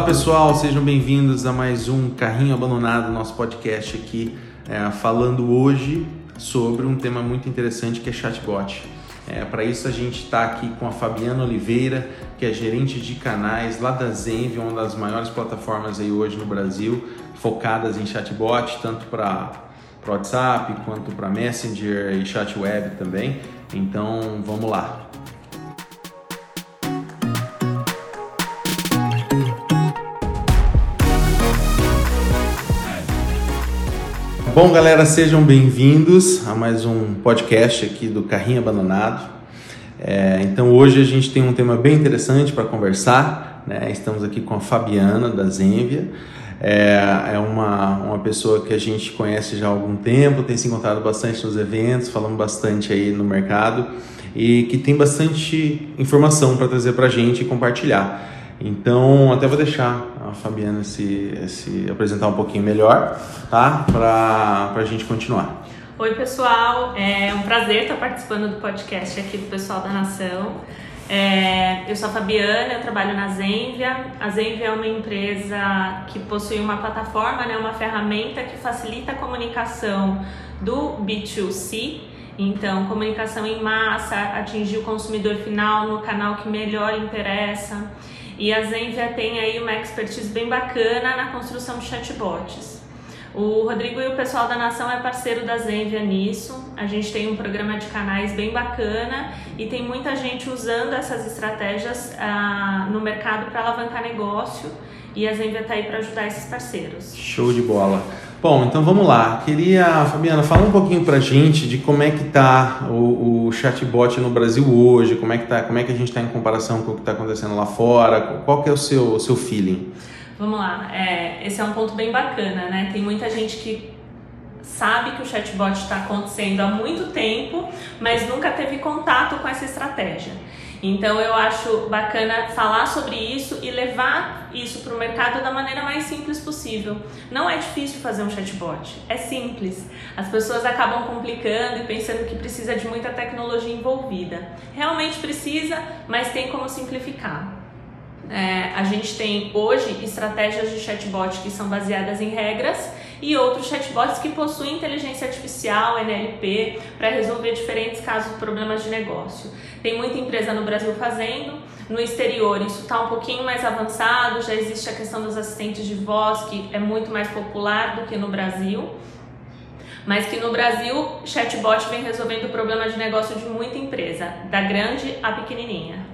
Olá pessoal, sejam bem-vindos a mais um Carrinho Abandonado, nosso podcast aqui, é, falando hoje sobre um tema muito interessante que é chatbot. É, Para isso a gente está aqui com a Fabiana Oliveira, que é gerente de canais lá da Zenv, uma das maiores plataformas aí hoje no Brasil, focadas em chatbot, tanto para WhatsApp quanto para Messenger e chat web também. Então vamos lá. Bom, galera, sejam bem-vindos a mais um podcast aqui do Carrinho Abandonado. É, então, hoje a gente tem um tema bem interessante para conversar. Né? Estamos aqui com a Fabiana da Zenvia. É, é uma, uma pessoa que a gente conhece já há algum tempo, tem se encontrado bastante nos eventos, falando bastante aí no mercado e que tem bastante informação para trazer para a gente e compartilhar. Então, até vou deixar a Fabiana se, se apresentar um pouquinho melhor, tá? Para a gente continuar. Oi, pessoal. É um prazer estar participando do podcast aqui do Pessoal da Nação. É, eu sou a Fabiana, eu trabalho na Zenvia. A Zenvia é uma empresa que possui uma plataforma, né, uma ferramenta que facilita a comunicação do B2C. Então, comunicação em massa, atingir o consumidor final no canal que melhor interessa. E a Zenvia tem aí uma expertise bem bacana na construção de chatbots. O Rodrigo e o pessoal da Nação é parceiro da Zenvia nisso. A gente tem um programa de canais bem bacana e tem muita gente usando essas estratégias ah, no mercado para alavancar negócio. E a Zenvia está aí para ajudar esses parceiros. Show de bola. Bom, então vamos lá. Queria, Fabiana, falar um pouquinho pra gente de como é que tá o, o chatbot no Brasil hoje, como é que tá, como é que a gente está em comparação com o que está acontecendo lá fora, qual que é o seu, o seu feeling? Vamos lá, é, esse é um ponto bem bacana, né? Tem muita gente que sabe que o chatbot está acontecendo há muito tempo, mas nunca teve contato com essa estratégia. Então eu acho bacana falar sobre isso e levar isso para o mercado da maneira mais simples possível. Não é difícil fazer um chatbot, é simples. As pessoas acabam complicando e pensando que precisa de muita tecnologia envolvida. Realmente precisa, mas tem como simplificar. É, a gente tem hoje estratégias de chatbot que são baseadas em regras e outros chatbots que possuem inteligência artificial, NLP, para resolver diferentes casos, problemas de negócio. Tem muita empresa no Brasil fazendo, no exterior isso está um pouquinho mais avançado, já existe a questão dos assistentes de voz, que é muito mais popular do que no Brasil. Mas que no Brasil, chatbot vem resolvendo o problema de negócio de muita empresa, da grande à pequenininha.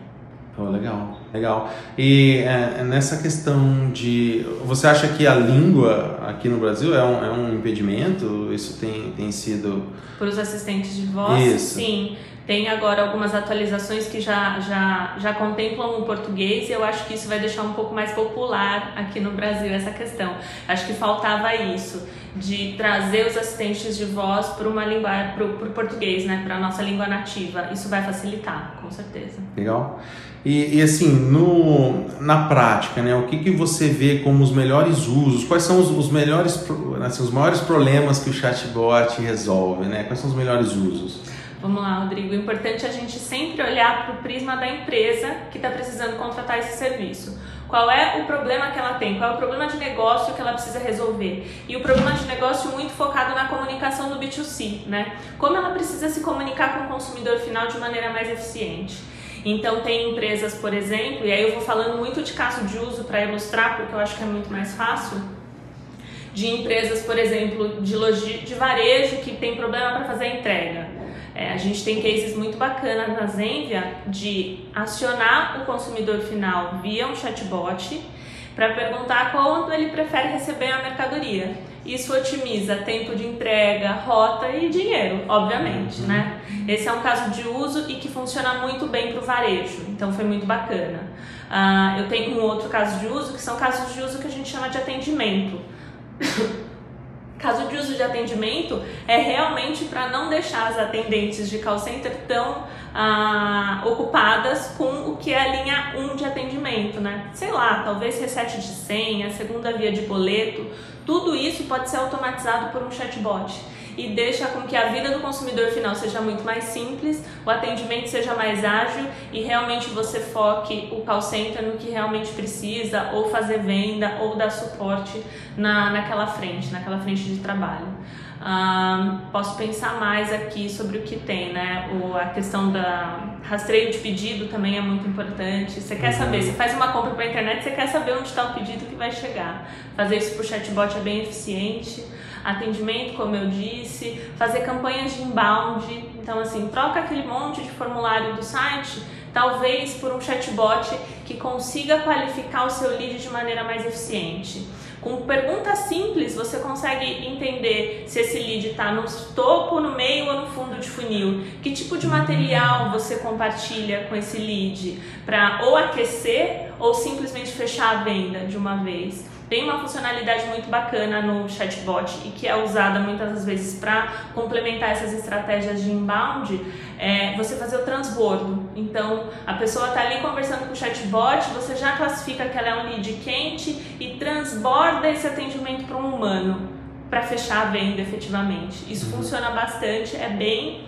Oh, legal, legal. E é, nessa questão de. Você acha que a língua aqui no Brasil é um, é um impedimento? Isso tem, tem sido. Para os assistentes de voz? Isso. Sim. Tem agora algumas atualizações que já, já, já contemplam o português e eu acho que isso vai deixar um pouco mais popular aqui no Brasil essa questão. Acho que faltava isso, de trazer os assistentes de voz para uma língua, para o português, né, para a nossa língua nativa. Isso vai facilitar, com certeza. Legal. E, e, assim, no, na prática, né, o que, que você vê como os melhores usos? Quais são os, os melhores, assim, os maiores problemas que o chatbot resolve? Né? Quais são os melhores usos? Vamos lá, Rodrigo. O importante é a gente sempre olhar para o prisma da empresa que está precisando contratar esse serviço. Qual é o problema que ela tem? Qual é o problema de negócio que ela precisa resolver? E o problema de negócio muito focado na comunicação do B2C, né? Como ela precisa se comunicar com o consumidor final de maneira mais eficiente. Então tem empresas, por exemplo, e aí eu vou falando muito de caso de uso para ilustrar, porque eu acho que é muito mais fácil, de empresas, por exemplo, de, de varejo que tem problema para fazer a entrega. É, a gente tem cases muito bacanas na Zenvia de acionar o consumidor final via um chatbot para perguntar quando ele prefere receber a mercadoria. Isso otimiza tempo de entrega, rota e dinheiro, obviamente, uhum. né? Esse é um caso de uso e que funciona muito bem para o varejo, então foi muito bacana. Uh, eu tenho um outro caso de uso que são casos de uso que a gente chama de atendimento. Caso de uso de atendimento é realmente para não deixar as atendentes de call center tão ah, ocupadas com o que é a linha 1 de atendimento, né? Sei lá, talvez reset de senha, segunda via de boleto, tudo isso pode ser automatizado por um chatbot. E deixa com que a vida do consumidor final seja muito mais simples, o atendimento seja mais ágil e realmente você foque o call center no que realmente precisa, ou fazer venda, ou dar suporte na, naquela frente, naquela frente de trabalho. Posso pensar mais aqui sobre o que tem, né? O, a questão da rastreio de pedido também é muito importante. Você quer saber, você faz uma compra pela internet, você quer saber onde está o pedido que vai chegar. Fazer isso por chatbot é bem eficiente. Atendimento, como eu disse, fazer campanhas de inbound. Então, assim, troca aquele monte de formulário do site, talvez por um chatbot que consiga qualificar o seu lead de maneira mais eficiente. Com perguntas simples, você consegue entender se esse lead está no topo, no meio ou no fundo de funil. Que tipo de material você compartilha com esse lead para ou aquecer ou simplesmente fechar a venda de uma vez. Tem uma funcionalidade muito bacana no chatbot e que é usada muitas das vezes para complementar essas estratégias de inbound, é você fazer o transbordo. Então, a pessoa está ali conversando com o chatbot, você já classifica que ela é um lead quente e transborda esse atendimento para um humano para fechar a venda efetivamente. Isso uhum. funciona bastante, é bem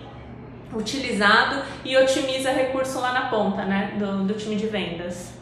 utilizado e otimiza recurso lá na ponta, né, do, do time de vendas.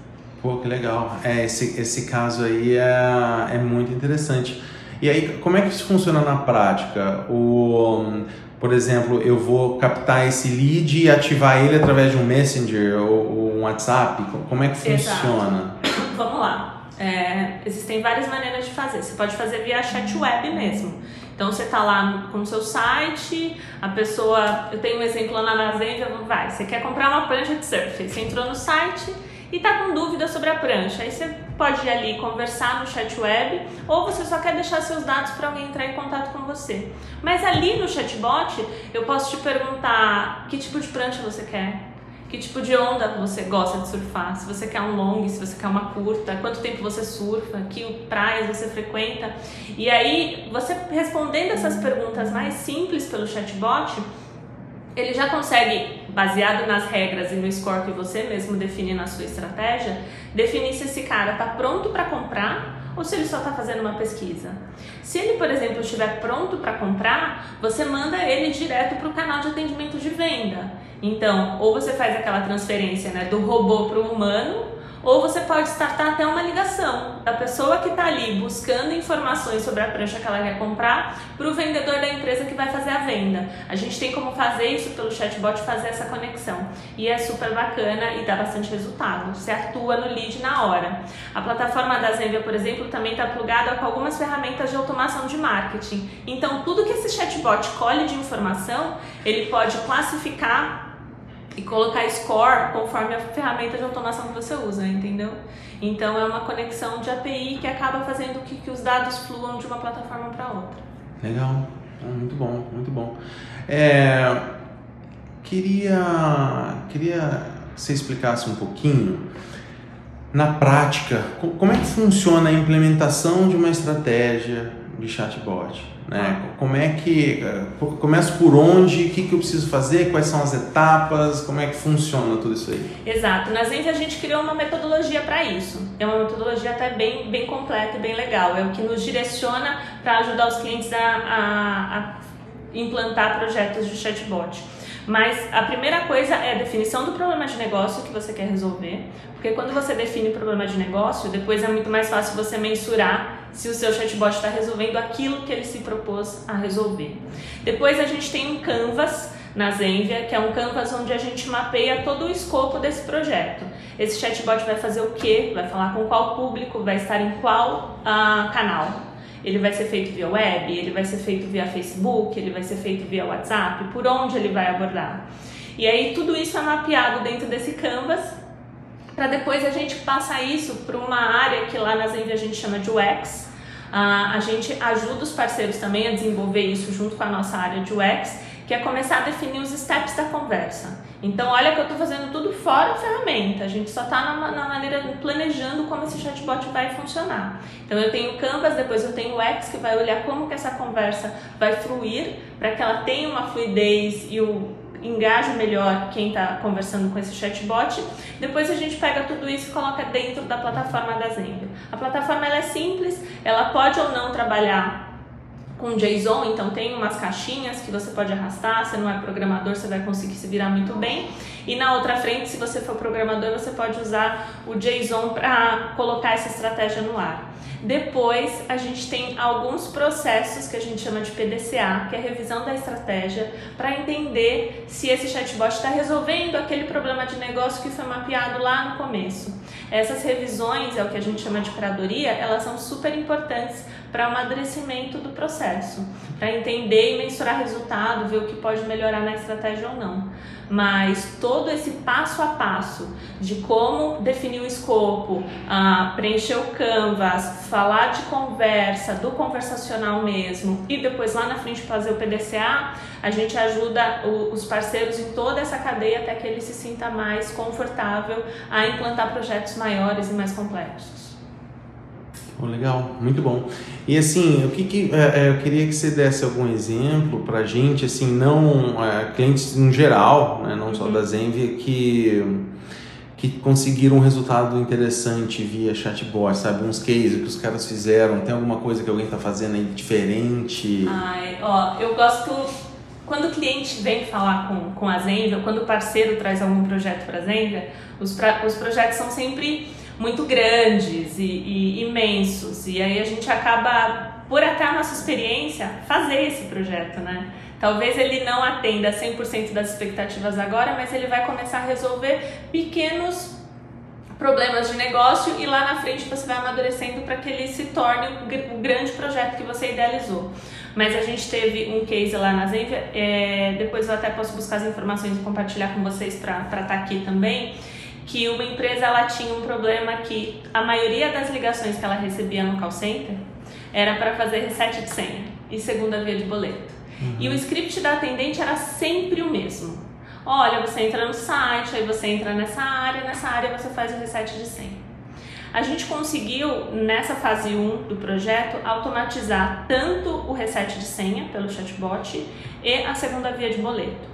Pô, que legal. É, esse, esse caso aí é, é muito interessante. E aí, como é que isso funciona na prática? O, por exemplo, eu vou captar esse lead e ativar ele através de um Messenger ou, ou um WhatsApp? Como é que funciona? Exato. Vamos lá. É, existem várias maneiras de fazer. Você pode fazer via chat web mesmo. Então você está lá com o seu site, a pessoa. Eu tenho um exemplo lá na Zenvia, vai, você quer comprar uma prancha de surf. Você entrou no site e está com dúvida sobre a prancha. Aí você pode ir ali conversar no chat web ou você só quer deixar seus dados para alguém entrar em contato com você. Mas ali no chatbot eu posso te perguntar que tipo de prancha você quer, que tipo de onda você gosta de surfar, se você quer um long, se você quer uma curta, quanto tempo você surfa, que praias você frequenta. E aí, você respondendo essas perguntas mais simples pelo chatbot, ele já consegue, baseado nas regras e no score que você mesmo define na sua estratégia, definir se esse cara está pronto para comprar ou se ele só está fazendo uma pesquisa. Se ele, por exemplo, estiver pronto para comprar, você manda ele direto para o canal de atendimento de venda. Então, ou você faz aquela transferência né, do robô para o humano, ou você pode startar até uma ligação da pessoa que está ali buscando informações sobre a prancha que ela quer comprar para o vendedor da empresa que vai fazer a venda. A gente tem como fazer isso pelo chatbot, fazer essa conexão. E é super bacana e dá bastante resultado. Você atua no lead na hora. A plataforma da Zenvia, por exemplo, também está plugada com algumas ferramentas de automação de marketing. Então, tudo que esse chatbot colhe de informação, ele pode classificar e colocar score conforme a ferramenta de automação que você usa, entendeu? Então é uma conexão de API que acaba fazendo que, que os dados fluam de uma plataforma para outra. Legal, ah, muito bom, muito bom. É, queria, queria que você explicasse um pouquinho na prática como é que funciona a implementação de uma estratégia de chatbot. Né? Ah. Como é que começa por onde, o que, que eu preciso fazer, quais são as etapas, como é que funciona tudo isso aí? Exato. Na Zenvia a gente criou uma metodologia para isso. É uma metodologia até bem, bem completa e bem legal. É o que nos direciona para ajudar os clientes a, a, a implantar projetos de chatbot. Mas a primeira coisa é a definição do problema de negócio que você quer resolver, porque quando você define o problema de negócio, depois é muito mais fácil você mensurar se o seu chatbot está resolvendo aquilo que ele se propôs a resolver. Depois a gente tem um canvas na Zenvia, que é um canvas onde a gente mapeia todo o escopo desse projeto. Esse chatbot vai fazer o quê? Vai falar com qual público, vai estar em qual uh, canal. Ele vai ser feito via web, ele vai ser feito via Facebook, ele vai ser feito via WhatsApp, por onde ele vai abordar. E aí tudo isso é mapeado dentro desse canvas para depois a gente passar isso para uma área que lá na Zenvia a gente chama de UX. Uh, a gente ajuda os parceiros também a desenvolver isso junto com a nossa área de UX, que é começar a definir os steps da conversa. Então, olha que eu estou fazendo tudo fora a ferramenta, a gente só está na, na, maneira planejando como esse chatbot vai funcionar. Então, eu tenho o Canvas, depois eu tenho o X que vai olhar como que essa conversa vai fluir para que ela tenha uma fluidez e o engaje melhor quem está conversando com esse chatbot. Depois a gente pega tudo isso e coloca dentro da plataforma da Zenvia. A plataforma é simples, ela pode ou não trabalhar com JSON, então tem umas caixinhas que você pode arrastar, você não é programador, você vai conseguir se virar muito bem. E na outra frente, se você for programador, você pode usar o JSON para colocar essa estratégia no ar. Depois, a gente tem alguns processos que a gente chama de PDCA, que é a revisão da estratégia, para entender se esse chatbot está resolvendo aquele problema de negócio que foi mapeado lá no começo. Essas revisões, é o que a gente chama de curadoria, elas são super importantes para o amadurecimento do processo, para entender e mensurar resultado, ver o que pode melhorar na estratégia ou não mas todo esse passo a passo de como definir o escopo, uh, preencher o canvas, falar de conversa, do conversacional mesmo, e depois lá na frente fazer o PDCA, a gente ajuda o, os parceiros em toda essa cadeia até que ele se sinta mais confortável a implantar projetos maiores e mais complexos. Oh, legal, muito bom. E assim, o que, que é, é eu queria que você desse algum exemplo para gente, assim, não é, clientes no geral, né, não só uhum. da Zenvia, que que conseguiram um resultado interessante via chatbot, sabe? Uns cases que os caras fizeram, tem alguma coisa que alguém está fazendo aí diferente? Ai, ó, eu gosto quando o cliente vem falar com, com a Zenvia, quando o parceiro traz algum projeto para a Zenvia, os, pra, os projetos são sempre muito grandes e, e, imensos. E aí a gente acaba, por até a nossa experiência, fazer esse projeto, né? Talvez ele não atenda 100% das expectativas agora, mas ele vai começar a resolver pequenos problemas de negócio e lá na frente você vai amadurecendo para que ele se torne o grande projeto que você idealizou. Mas a gente teve um case lá na Zenvia, é, depois eu até posso buscar as informações e compartilhar com vocês para estar tá aqui também que uma empresa ela tinha um problema que a maioria das ligações que ela recebia no call center era para fazer reset de senha e segunda via de boleto. Uhum. E o script da atendente era sempre o mesmo. Olha, você entra no site, aí você entra nessa área, nessa área você faz o reset de senha. A gente conseguiu, nessa fase 1 do projeto, automatizar tanto o reset de senha pelo chatbot e a segunda via de boleto.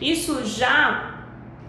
Isso já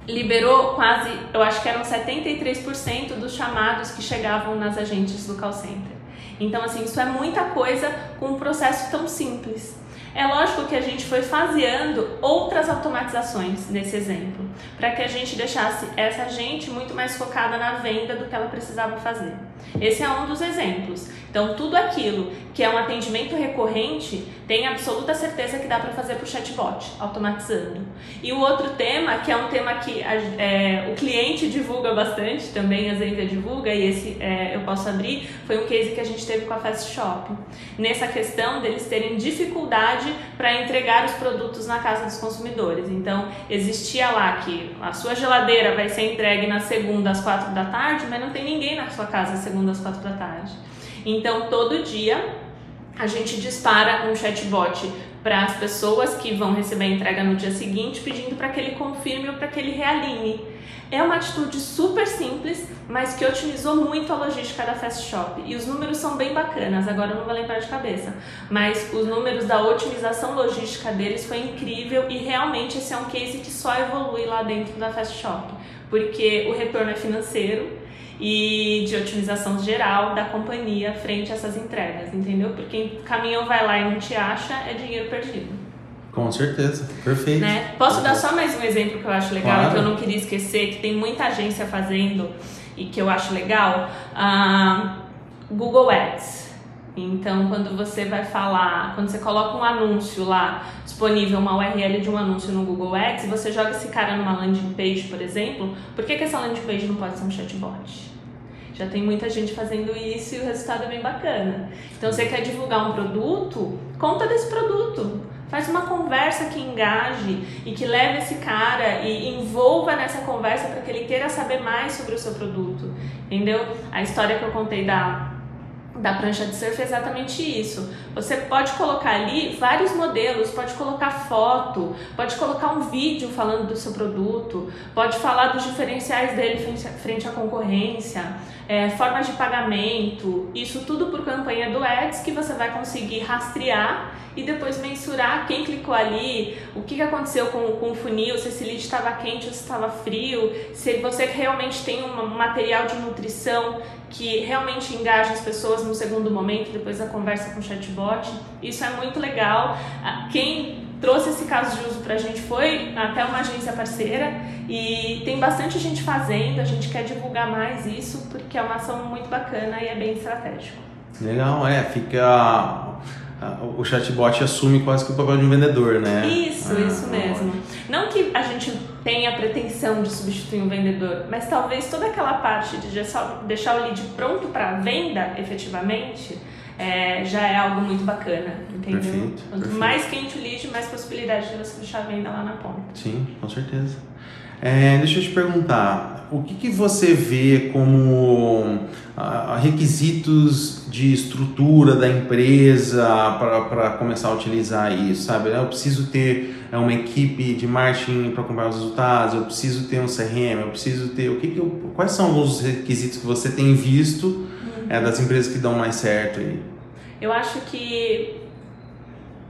liberou quase, eu acho que eram 73% dos chamados que chegavam nas agentes do call center. Então, assim, isso é muita coisa com um processo tão simples. É lógico que a gente foi faseando outras automatizações nesse exemplo, para que a gente deixasse essa gente muito mais focada na venda do que ela precisava fazer. Esse é um dos exemplos. Então, tudo aquilo que é um atendimento recorrente, tem absoluta certeza que dá para fazer por chatbot, automatizando. E o outro tema, que é um tema que é, o cliente divulga bastante, também a Zenvia divulga, e esse é, eu posso abrir, foi um case que a gente teve com a Fast Shop. Nessa questão deles terem dificuldade para entregar os produtos na casa dos consumidores. Então, existia lá que a sua geladeira vai ser entregue na segunda às quatro da tarde, mas não tem ninguém na sua casa segunda às quatro da tarde. Então, todo dia a gente dispara um chatbot para as pessoas que vão receber a entrega no dia seguinte, pedindo para que ele confirme ou para que ele realinhe. É uma atitude super simples, mas que otimizou muito a logística da Fast Shop. E os números são bem bacanas, agora eu não vou lembrar de cabeça. Mas os números da otimização logística deles foi incrível e realmente esse é um case que só evolui lá dentro da Fast Shop. Porque o retorno é financeiro, e de otimização geral da companhia frente a essas entregas, entendeu? Porque caminhão vai lá e não te acha, é dinheiro perdido. Com certeza, perfeito. Né? Posso dar só mais um exemplo que eu acho legal claro. que eu não queria esquecer, que tem muita agência fazendo e que eu acho legal? Uh, Google Ads. Então, quando você vai falar, quando você coloca um anúncio lá disponível, uma URL de um anúncio no Google Ads, você joga esse cara numa landing page, por exemplo, por que, que essa landing page não pode ser um chatbot? Já tem muita gente fazendo isso e o resultado é bem bacana. Então, você quer divulgar um produto? Conta desse produto. Faz uma conversa que engaje e que leve esse cara e envolva nessa conversa para que ele queira saber mais sobre o seu produto. Entendeu? A história que eu contei da da prancha de surf é exatamente isso. Você pode colocar ali vários modelos, pode colocar foto, pode colocar um vídeo falando do seu produto, pode falar dos diferenciais dele frente à concorrência, é, formas de pagamento, isso tudo por campanha do Ads que você vai conseguir rastrear e depois mensurar quem clicou ali, o que, aconteceu com, com o funil, se esse lead estava quente ou se estava frio, se você realmente tem um material de nutrição que realmente engaja as pessoas num segundo momento, depois da conversa com o chatbot. Isso é muito legal. Ah, quem trouxe esse caso de uso para a gente foi até uma agência parceira e tem bastante gente fazendo, a gente quer divulgar mais isso porque é uma ação muito bacana e é bem estratégico. Legal, é, fica o chatbot assume quase que o papel de um vendedor, né? Isso, ah, isso mesmo. Não que a gente tenha a pretensão de substituir um vendedor, mas talvez toda aquela parte de deixar o lead pronto para venda efetivamente é, já é algo muito bacana, entendeu? Perfeito, Quanto perfeito. mais quente o lead, mais possibilidade de você deixar a venda lá na ponta. Sim, com certeza. É, deixa eu te perguntar, o que, que você vê como ah, requisitos de estrutura da empresa para começar a utilizar isso, sabe? Eu preciso ter é, uma equipe de marketing para acompanhar os resultados, eu preciso ter um CRM, eu preciso ter... O que que eu, quais são alguns requisitos que você tem visto uhum. é, das empresas que dão mais certo aí? Eu acho que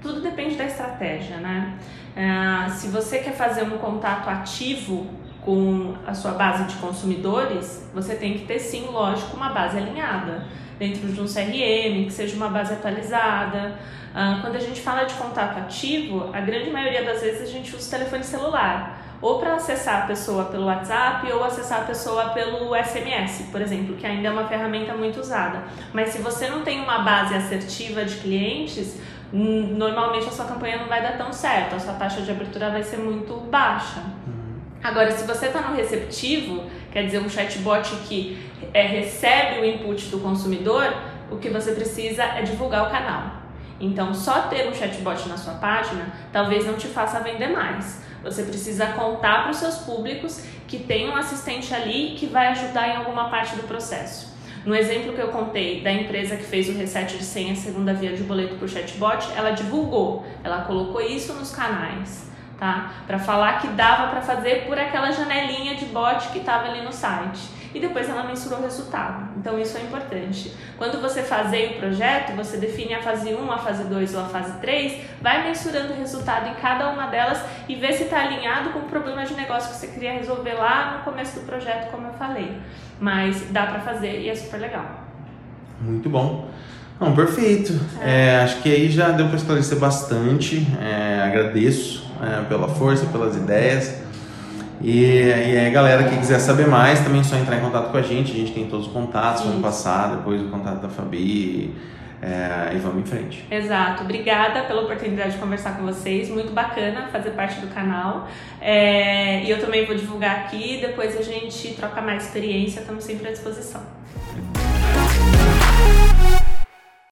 tudo depende da estratégia, né? Uh, se você quer fazer um contato ativo com a sua base de consumidores, você tem que ter sim, lógico, uma base alinhada dentro de um CRM, que seja uma base atualizada. Uh, quando a gente fala de contato ativo, a grande maioria das vezes a gente usa o telefone celular ou para acessar a pessoa pelo WhatsApp ou acessar a pessoa pelo SMS, por exemplo, que ainda é uma ferramenta muito usada. Mas se você não tem uma base assertiva de clientes, normalmente a sua campanha não vai dar tão certo, a sua taxa de abertura vai ser muito baixa. Uhum. Agora, se você está no receptivo, quer dizer, um chatbot que é, recebe o input do consumidor, o que você precisa é divulgar o canal. Então, só ter um chatbot na sua página talvez não te faça vender mais. Você precisa contar para os seus públicos que tem um assistente ali que vai ajudar em alguma parte do processo. No exemplo que eu contei da empresa que fez o reset de senha segunda via de boleto por chatbot, ela divulgou, ela colocou isso nos canais, tá? Para falar que dava para fazer por aquela janelinha de bot que estava ali no site e depois ela mensurou o resultado. Então isso é importante. Quando você fazer o projeto, você define a fase 1, a fase 2 ou a fase 3, vai mensurando o resultado em cada uma delas e vê se está alinhado com o problema de negócio que você queria resolver lá no começo do projeto, como eu falei. Mas dá para fazer e é super legal. Muito bom. Não, perfeito. É. É, acho que aí já deu para esclarecer bastante. É, agradeço é, pela força, pelas ideias. E, e aí, galera que quiser saber mais, também é só entrar em contato com a gente. A gente tem todos os contatos, vamos passar depois o contato da Fabi. É, e vamos em frente. Exato. Obrigada pela oportunidade de conversar com vocês. Muito bacana fazer parte do canal. É, e eu também vou divulgar aqui. Depois a gente troca mais experiência. Estamos sempre à disposição.